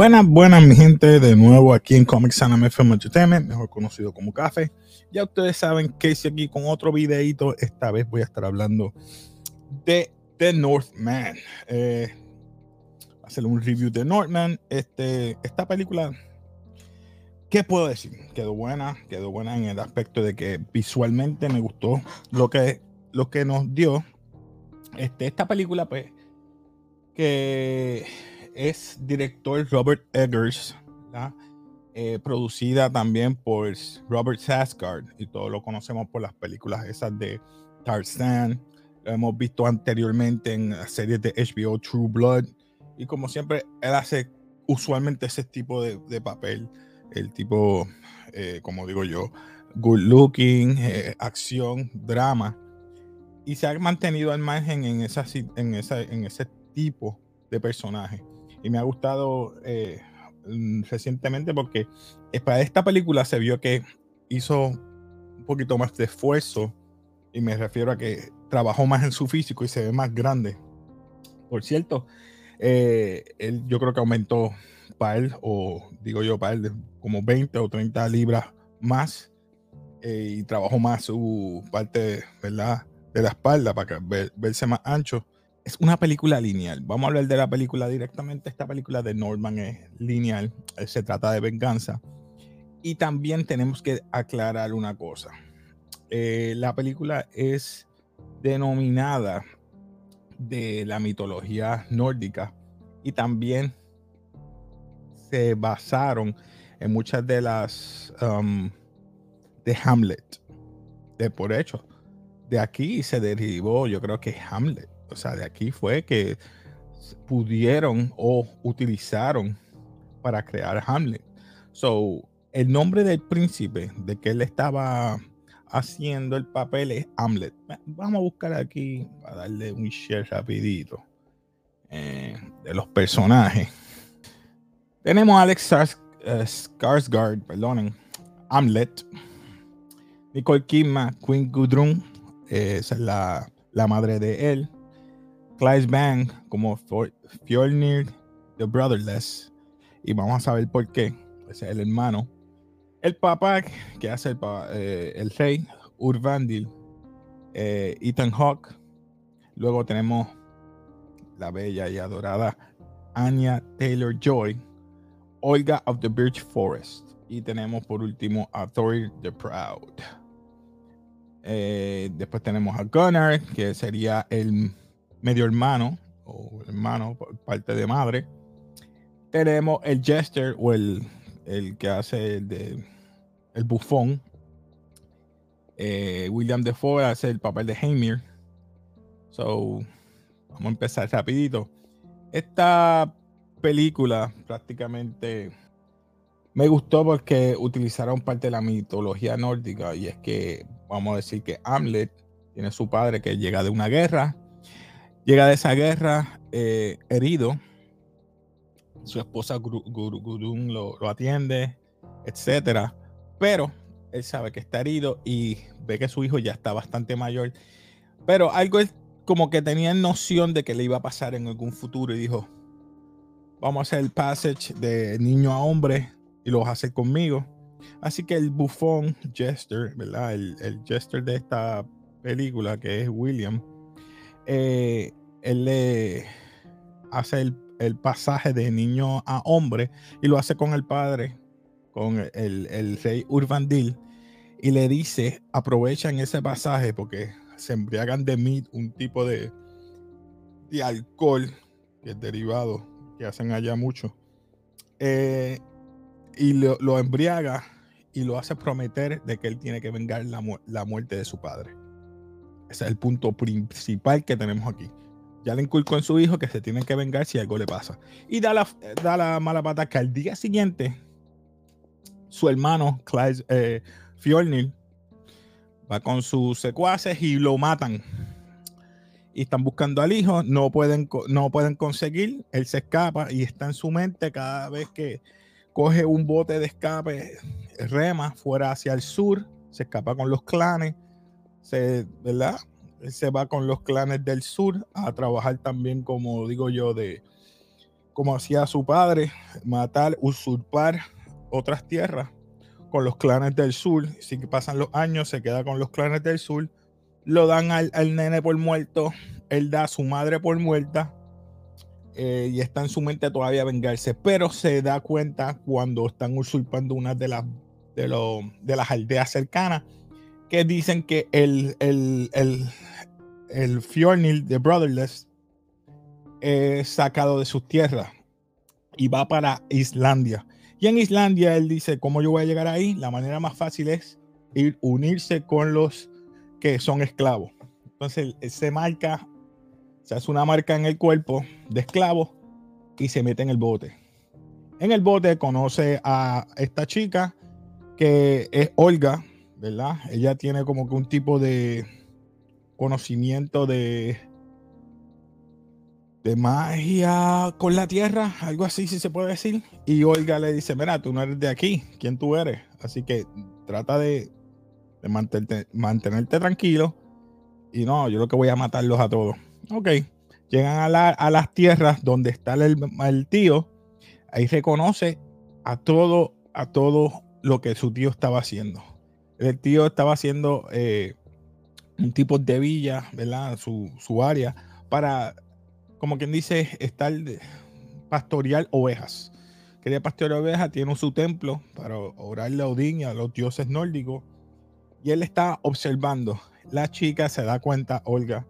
Buenas, buenas, mi gente, de nuevo aquí en Comics Anime FM Entertainment, mejor conocido como Café. Ya ustedes saben que si aquí con otro videito, esta vez voy a estar hablando de The Northman. Eh, hacer un review de Northman. Este, esta película, ¿qué puedo decir? Quedó buena, quedó buena en el aspecto de que visualmente me gustó lo que, lo que nos dio. Este, esta película, pues, que es director Robert Eggers, eh, producida también por Robert Saskard, y todos lo conocemos por las películas esas de Tarzan, lo hemos visto anteriormente en la serie de HBO True Blood, y como siempre, él hace usualmente ese tipo de, papel, el tipo, eh, como digo yo, good looking, eh, acción, drama, y se ha mantenido al margen en, esa, en, en ese tipo de personaje y me ha gustado eh, mm, recientemente porque para esta película se vio que hizo un poquito más de esfuerzo y me refiero a que trabajó más en su físico y se ve más grande. Por cierto, eh, él, yo creo que aumentó para él, o digo yo para él, como 20 o 30 libras más eh, y trabajó más su parte, ¿verdad? De la espalda para verse más ancho es una película lineal. Vamos a hablar de la película directamente. Esta película de Norman es lineal. Eh, se trata de venganza. Y también tenemos que aclarar una cosa. Eh, la película es denominada de la mitología nórdica y también se basaron en muchas de las um, de Hamlet. De por hecho, de aquí se derivó, yo creo que Hamlet o sea, de aquí fue que pudieron o utilizaron para crear Hamlet. So, el nombre del príncipe de que él estaba haciendo el papel es Hamlet. Vamos a buscar aquí, a darle un share rapidito eh, de los personajes. Tenemos a Alex eh, Skarsgård, perdonen, Hamlet. Nicole Kidman, Queen Gudrun, eh, esa es la, la madre de él. Clive Bang como Fjolnir the Brotherless. Y vamos a saber por qué. Ese es el hermano. El papá que hace el, eh, el rey, Urvandil, eh, Ethan Hawke. Luego tenemos la bella y adorada Anya Taylor Joy, Olga of the Birch Forest. Y tenemos por último a Thor the Proud. Eh, después tenemos a Gunnar, que sería el medio hermano o hermano parte de madre. Tenemos el jester o el, el que hace el, de, el bufón. Eh, William Defoe hace el papel de Hamir. So, vamos a empezar rapidito. Esta película prácticamente me gustó porque utilizaron parte de la mitología nórdica y es que vamos a decir que Hamlet tiene su padre que llega de una guerra Llega de esa guerra eh, herido. Su esposa Gurun lo, atiende, etcétera. Pero él sabe que está herido y ve que su hijo ya está bastante mayor. Pero algo es como que tenía noción de que le iba a pasar en algún futuro y dijo: Vamos a hacer el passage de niño a hombre y lo vas a hacer conmigo. Así que el bufón Jester, ¿verdad? El, el Jester de esta película, que es William, eh, él le hace el, pasaje de niño a hombre y lo hace con el padre, con el, rey Urvandil, y le dice, aprovechan ese pasaje porque se embriagan de mí un tipo de, de alcohol que es derivado, que hacen allá mucho, eh, y lo, embriaga y lo hace prometer de que él tiene que vengar la, la muerte de su padre. Ese es el punto principal que tenemos aquí. Ya le inculcó en su hijo que se tiene que vengar si algo le pasa. Y da la, da la mala pata que al día siguiente, su hermano, Clyde, eh, va con sus secuaces y lo matan. Y están buscando al hijo, no pueden, no pueden conseguir, él se escapa y está en su mente cada vez que coge un bote de escape, rema fuera hacia el sur se escapa con los clanes, se, ¿verdad? Se va con los clanes del sur a trabajar también, como digo yo, de como hacía su padre, matar, usurpar otras tierras con los clanes del sur. Si pasan los años, se queda con los clanes del sur. Lo dan al, nene por muerto. Él da a su madre por muerta. Eh, y está en su mente todavía vengarse. Pero se da cuenta cuando están usurpando una de las, de, de las aldeas cercanas. Que dicen que el, el, el, el Fjornil de Brotherless es sacado de sus tierras y va para Islandia. Y en Islandia él dice, ¿cómo yo voy a llegar ahí? La manera más fácil es ir unirse con los que son esclavos. Entonces se marca, se hace una marca en el cuerpo de esclavo y se mete en el bote. En el bote conoce a esta chica que es Olga, ¿verdad? Ella tiene como que un tipo de conocimiento de de magia con la tierra, algo así si se puede decir. Y Olga le dice, mira, tú no eres de aquí, ¿quién tú eres? Así que trata de, mantenerte, mantenerte, tranquilo. Y no, yo lo que voy a matarlos a todos. Ok, llegan a, las tierras donde está el, tío. Ahí reconoce a todo, a todo lo que su tío estaba haciendo. El tío estaba haciendo eh, un tipo de villa, ¿verdad? Su, su área para como quien dice, estar pastorear ovejas. Quería pastorear ovejas, tiene su templo para orarle a Odín a los dioses nórdicos. Y él está observando. La chica se da cuenta, Olga.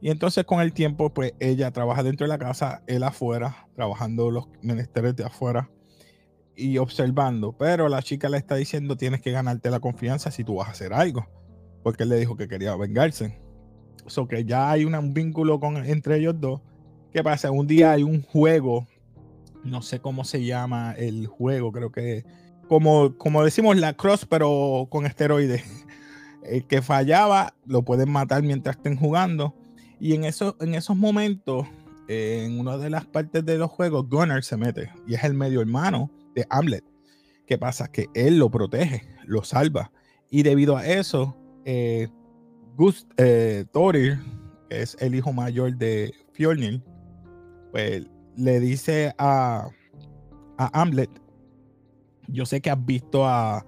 Y entonces con el tiempo, pues ella trabaja dentro de la casa, él afuera, trabajando los menesteres de afuera y observando. Pero la chica le está diciendo, tienes que ganarte la confianza si tú vas a hacer algo. Porque él le dijo que quería vengarse. O que ya hay un vínculo con, entre ellos dos ¿Qué pasa? Un día hay un juego, no sé cómo se llama el juego, creo que como, como decimos la cross, pero con esteroides. El que fallaba lo pueden matar mientras estén jugando. Y en, eso, en esos momentos, en una de las partes de los juegos, Gunnar se mete y es el medio hermano de Hamlet. ¿Qué pasa? Que él lo protege, lo salva. Y debido a eso, eh, Gust, eh, Thorir, que es el hijo mayor de Fjornil, pues le dice a, a Hamlet, yo sé que has visto a,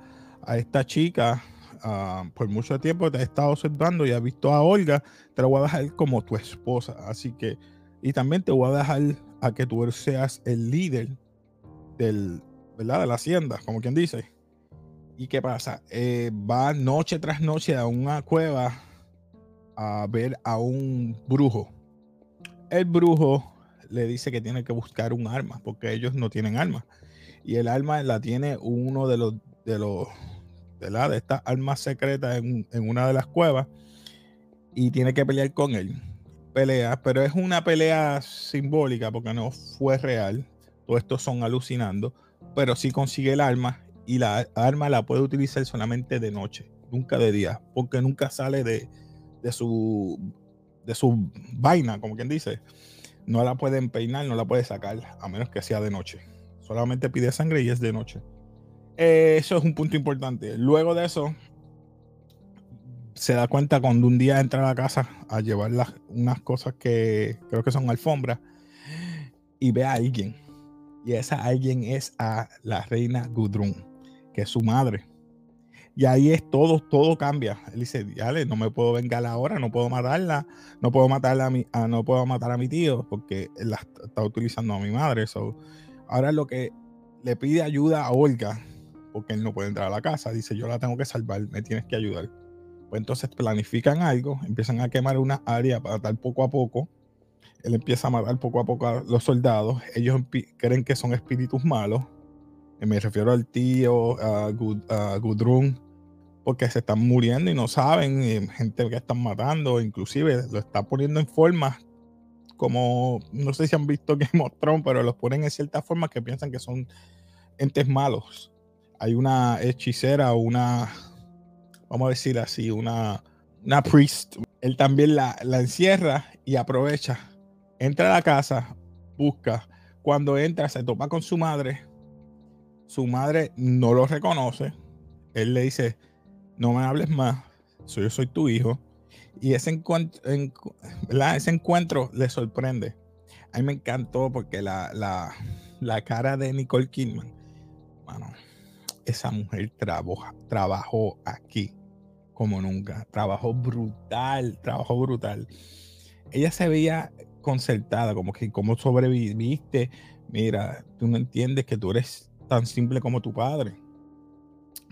esta chica ah, por mucho tiempo, te has estado observando y has visto a Olga, te la voy a dejar como tu esposa. Así que, y también te voy a dejar a que tú seas el líder del, ¿verdad? de la hacienda, como quien dice. ¿Y qué pasa? Eh, va noche tras noche a una cueva a ver a un brujo. El brujo le dice que tiene que buscar un arma, porque ellos no tienen arma. Y el arma la tiene uno de los de los la, de estas armas secretas en, una de las cuevas y tiene que pelear con él. Pelea, pero es una pelea simbólica porque no fue real. Todo esto son alucinando, pero sí consigue el arma y la arma la puede utilizar solamente de noche, nunca de día, porque nunca sale de, de su de su vaina, como quien dice no la pueden peinar, no la puede sacar, a menos que sea de noche. Solamente pide sangre y es de noche. Eh, eso es un punto importante. Luego de eso, se da cuenta cuando un día entra a la casa a llevar unas cosas que creo que son alfombras y ve a alguien. Y esa alguien es a la reina Gudrun, que es su madre. Y ahí es todo, todo cambia. Él dice, dale, no me puedo vengar ahora, no puedo matarla, no puedo matarla a mi, ah, no puedo matar a mi tío porque él la está utilizando a mi madre. So, ahora lo que le pide ayuda a Olga, porque él no puede entrar a la casa, dice, yo la tengo que salvar, me tienes que ayudar. Pues entonces planifican algo, empiezan a quemar una área para matar poco a poco. Él empieza a matar poco a poco a los soldados. Ellos creen que son espíritus malos. Me refiero al tío, a, Gudrun, porque se están muriendo y no saben, gente que están matando, inclusive lo está poniendo en formas como, no sé si han visto Game of Thrones, pero los ponen en ciertas formas que piensan que son entes malos. Hay una hechicera, una, vamos a decir así, una, una priest. Él también la, la encierra y aprovecha. Entra a la casa, busca. Cuando entra, se topa con su madre. Su madre no lo reconoce. Él le dice, no me hables más, soy, yo soy tu hijo. Y ese encuentro, ese encuentro le sorprende. A mí me encantó porque la, la, la cara de Nicole Kidman, bueno, esa mujer trabajó aquí como nunca. Trabajó brutal, trabajó brutal. Ella se veía concertada, como que cómo sobreviviste. Mira, tú no entiendes que tú eres tan simple como tu padre.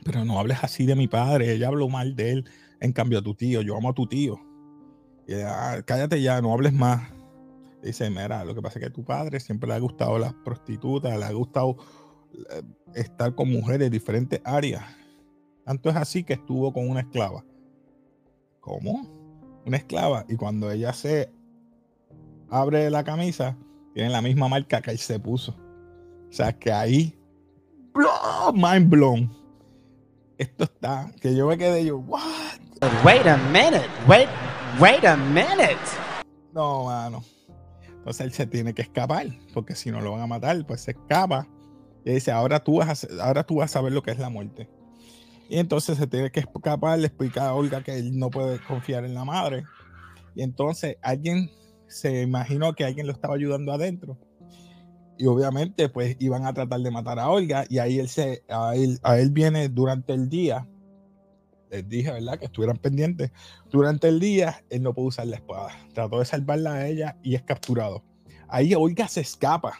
Pero no hables así de mi padre. Ella habló mal de él. En cambio, a tu tío, yo amo a tu tío. cállate ya, no hables más. Dice, mira, lo que pasa es que a tu padre siempre le ha gustado las prostitutas, le ha gustado eh, estar con mujeres de diferentes áreas. Tanto es así que estuvo con una esclava. ¿Cómo? Una esclava. Y cuando ella se abre la camisa, tiene la misma marca que él se puso. O sea que ahí, mind blown. Esto está, que yo me quedé yo, what? Wait a minute, wait, wait a minute. No, mano. Entonces él se tiene que escapar, porque si no lo van a matar, pues se escapa. Y dice, ahora tú vas a, ahora tú vas a saber lo que es la muerte. Y entonces se tiene que escapar, le explica a Olga que él no puede confiar en la madre. Y entonces alguien se imaginó que alguien lo estaba ayudando adentro. Y obviamente pues iban a tratar de matar a Olga y ahí él se a él, a él viene durante el día. Les dije, ¿verdad? Que estuvieran pendientes. Durante el día él no pudo usar la espada. Trató de salvarla a ella y es capturado. Ahí Olga se escapa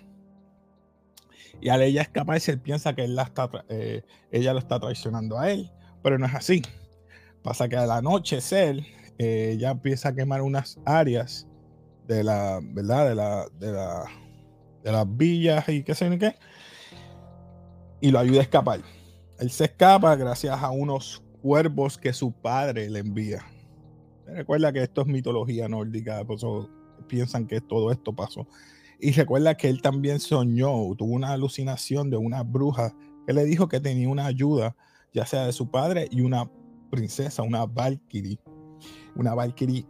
y al ella escaparse, él piensa que él la está, eh, ella lo está traicionando a él, pero no es así. Pasa que al anochecer, eh, ella empieza a quemar unas áreas de la, ¿verdad? De la, de la, de las villas y qué sé qué, y lo ayuda a escapar. Él se escapa gracias a unos cuervos que su padre le envía. Recuerda que esto es mitología nórdica, por eso piensan que todo esto pasó. Y recuerda que él también soñó, tuvo una alucinación de una bruja que le dijo que tenía una ayuda, ya sea de su padre y una princesa, una Valkyrie. Una Valkyrie,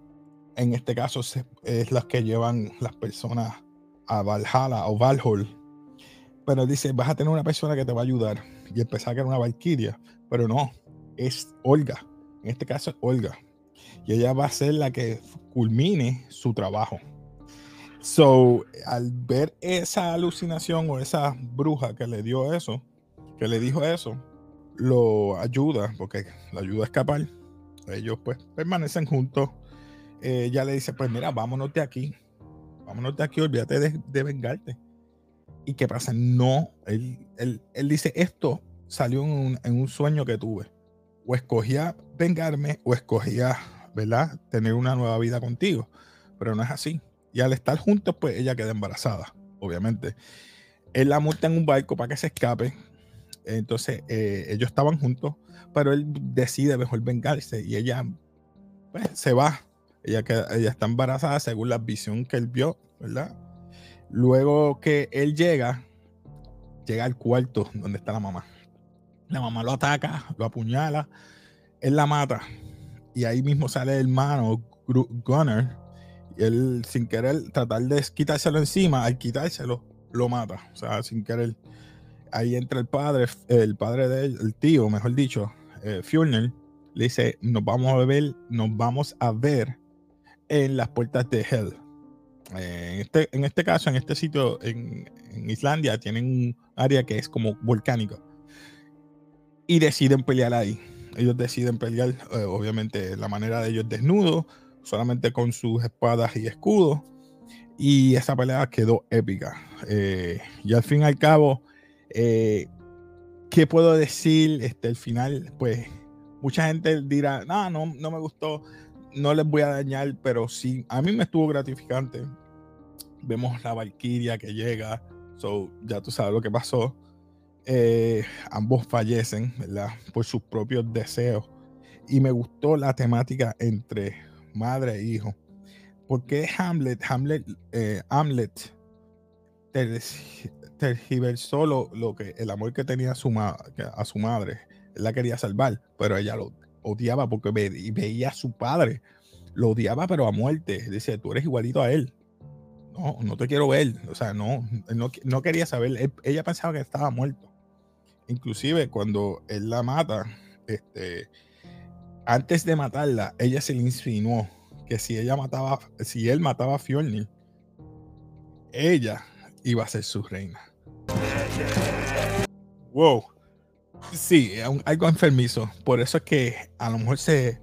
en este caso, es la que llevan las personas a Valhalla o Valhall. Pero dice, vas a tener una persona que te va a ayudar. Y empezar que era una Valkyria. Pero no, es Olga. En este caso es Olga. Y ella va a ser la que culmine su trabajo. So, al ver esa alucinación o esa bruja que le dio eso, que le dijo eso, lo ayuda, porque la ayuda a escapar. Ellos pues permanecen juntos. Ella le dice, pues mira, vámonos de aquí. Vámonos de aquí, olvídate de, vengarte. ¿Y qué pasa? No, él, él, dice, esto salió en un, sueño que tuve. O escogía vengarme o escogía, ¿verdad? Tener una nueva vida contigo. Pero no es así. Y al estar juntos, pues ella queda embarazada, obviamente. Él la multa en un barco para que se escape. Entonces, eh, ellos estaban juntos, pero él decide mejor vengarse y ella pues, se va. Ella, queda, ella está embarazada según la visión que él vio, ¿verdad? Luego que él llega, llega al cuarto donde está la mamá. La mamá lo ataca, lo apuñala, él la mata. Y ahí mismo sale el hermano Gunner él sin querer tratar de quitárselo encima, al quitárselo lo mata, o sea, sin querer. Ahí entra el padre, el padre de él, el tío, mejor dicho, eh, le dice, nos vamos a ver, nos vamos a ver en las puertas de Hell. Eh, en, este, en este caso, en este sitio, en, Islandia, tienen un área que es como volcánico. Y deciden pelear ahí. Ellos deciden pelear, eh, obviamente, la manera de ellos desnudos solamente con sus espadas y escudos. Y esa pelea quedó épica. Eh, y al fin y al cabo, eh, ¿qué puedo decir? Este, el final, pues, mucha gente dirá, no, no, no me gustó, no les voy a dañar, pero sí, a mí me estuvo gratificante. Vemos la Valkyria que llega, so, ya tú sabes lo que pasó. Eh, ambos fallecen, ¿verdad? Por sus propios deseos. Y me gustó la temática entre madre e hijo. ¿Por qué Hamlet, Hamlet, eh, Hamlet tergiversó lo, lo, que el amor que tenía a su, a su madre? Él la quería salvar, pero ella lo odiaba porque veía a su padre. Lo odiaba, pero a muerte. Dice, tú eres igualito a él. No, no te quiero ver. O sea, no, no, no quería saber. ella pensaba que estaba muerto. Inclusive cuando él la mata, este, antes de matarla, ella se le insinuó que si ella mataba, si él mataba a Fjolnir, ella iba a ser su reina. Wow. Sí, algo enfermizo. Por eso es que a lo mejor se,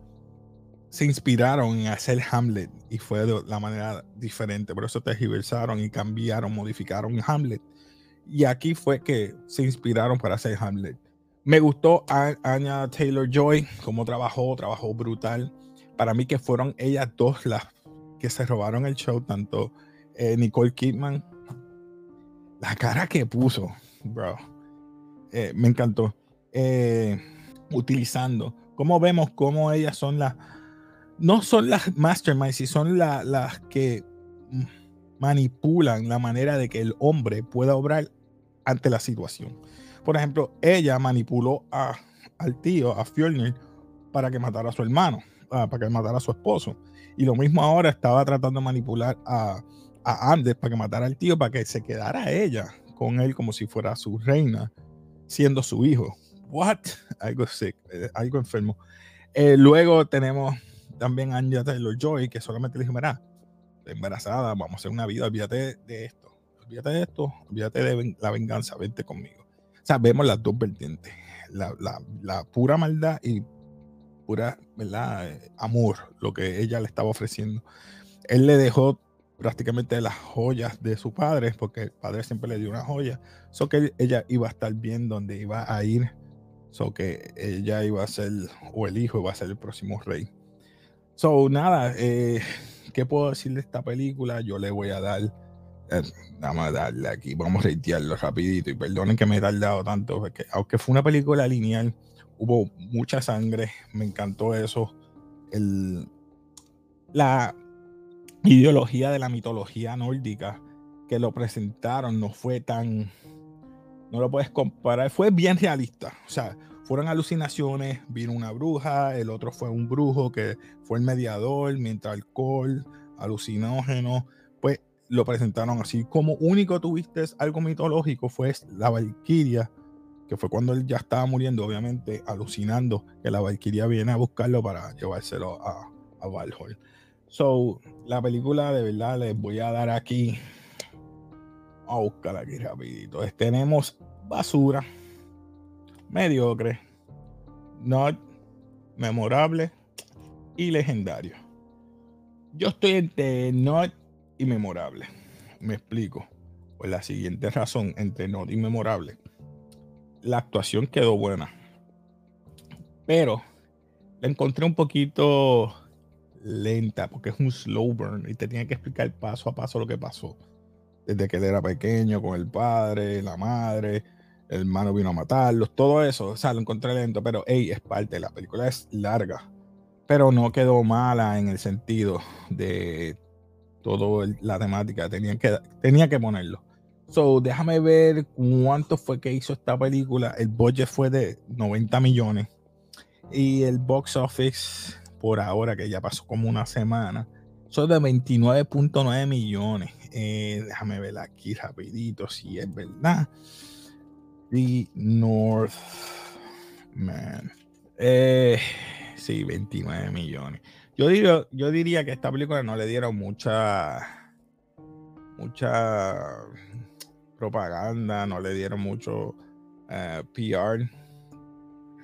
se inspiraron en hacer Hamlet y fue de la manera diferente. Por eso tergiversaron y cambiaron, modificaron Hamlet. Y aquí fue que se inspiraron para hacer Hamlet. Me gustó Anya Taylor Joy, cómo trabajó, trabajó brutal. Para mí que fueron ellas dos las que se robaron el show, tanto eh, Nicole Kidman. La cara que puso, bro. Eh, me encantó. Eh, utilizando. Como vemos cómo ellas son las. No son las masterminds, sino son las que manipulan la manera de que el hombre pueda obrar ante la situación. Por ejemplo, ella manipuló a, al tío, a Fjolnir, para que matara a su hermano, ah, para que matara a su esposo. Y lo mismo ahora estaba tratando de manipular a, a Andes para que matara al tío, para que se quedara ella con él como si fuera su reina, siendo su hijo. What? Algo sick, eh, algo enfermo. Eh, luego tenemos también a Anya Taylor Joy, que solamente le dijo: Mira, embarazada, vamos a hacer una vida, olvídate de esto, olvídate de esto, olvídate de la venganza, vente conmigo. O sea, vemos las dos vertientes, la, la, pura maldad y pura, ¿verdad? Eh, amor, lo que ella le estaba ofreciendo. Él le dejó prácticamente las joyas de su padre, porque el padre siempre le dio una joya, so que ella iba a estar bien donde iba a ir, so que ella iba a ser, o el hijo iba a ser el próximo rey. So, nada, eh, ¿qué puedo decir de esta película? Yo le voy a dar, eh, vamos a darle aquí, vamos a reitearlo rapidito, y perdonen que me he tardado tanto, porque aunque fue una película lineal, hubo mucha sangre, me encantó eso, el, la, ideología de la mitología nórdica que lo presentaron no fue tan, no lo puedes comparar, fue bien realista. O sea, fueron alucinaciones, vino una bruja, el otro fue un brujo que fue el mediador, mientras alcohol, alucinógeno, pues lo presentaron así. Como único tuviste algo mitológico fue la Valquiria, que fue cuando él ya estaba muriendo, obviamente alucinando que la Valquiria viene a buscarlo para llevárselo a, a Valhall. So, la película de verdad les voy a dar aquí. a buscar aquí rapidito. Tenemos basura, mediocre, not memorable y legendario. Yo estoy entre not y memorable. Me explico. Por la siguiente razón, entre not y memorable. La actuación quedó buena. Pero la encontré un poquito lenta, porque es un slow burn y te tiene que explicar paso a paso lo que pasó. Desde que él era pequeño, con el padre, la madre, el hermano vino a matarlos, todo eso. O sea, lo encontré lento, pero hey, es parte. La película es larga, pero no quedó mala en el sentido de toda la temática. Tenía que, tenía que ponerlo. So, déjame ver cuánto fue que hizo esta película. El budget fue de 90 millones. Y el box office por ahora, que ya pasó como una semana, son de 29.9 millones. Eh, déjame ver aquí rapidito si es verdad. The North Man. Eh, sí, 29 millones. Yo diría, yo diría que esta película no le dieron mucha mucha propaganda, no le dieron mucho eh, PR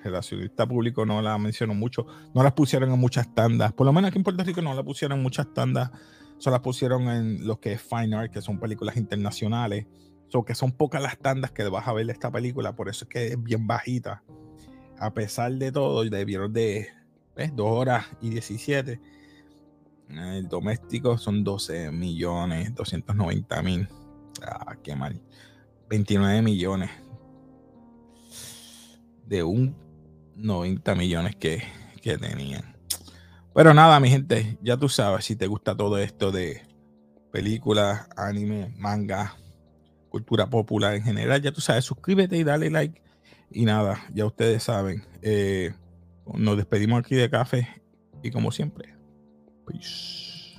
relacionista público no la mencionó mucho, no las pusieron en muchas tandas, por lo menos aquí en Puerto Rico no la pusieron en muchas tandas, solo las pusieron en lo que es Fine Art, que son películas internacionales, so que son pocas las tandas que vas a ver de esta película, por eso es que es bien bajita. A pesar de todo, debieron de 2 horas y 17. El doméstico son 12 millones, 290 mil. Ah, qué mal. 29 millones de un 90 millones que, que tenían. Pero nada, mi gente, ya tú sabes, si te gusta todo esto de películas, anime, manga, cultura popular en general, ya tú sabes, suscríbete y dale like. Y nada, ya ustedes saben, eh, nos despedimos aquí de café y como siempre, peace.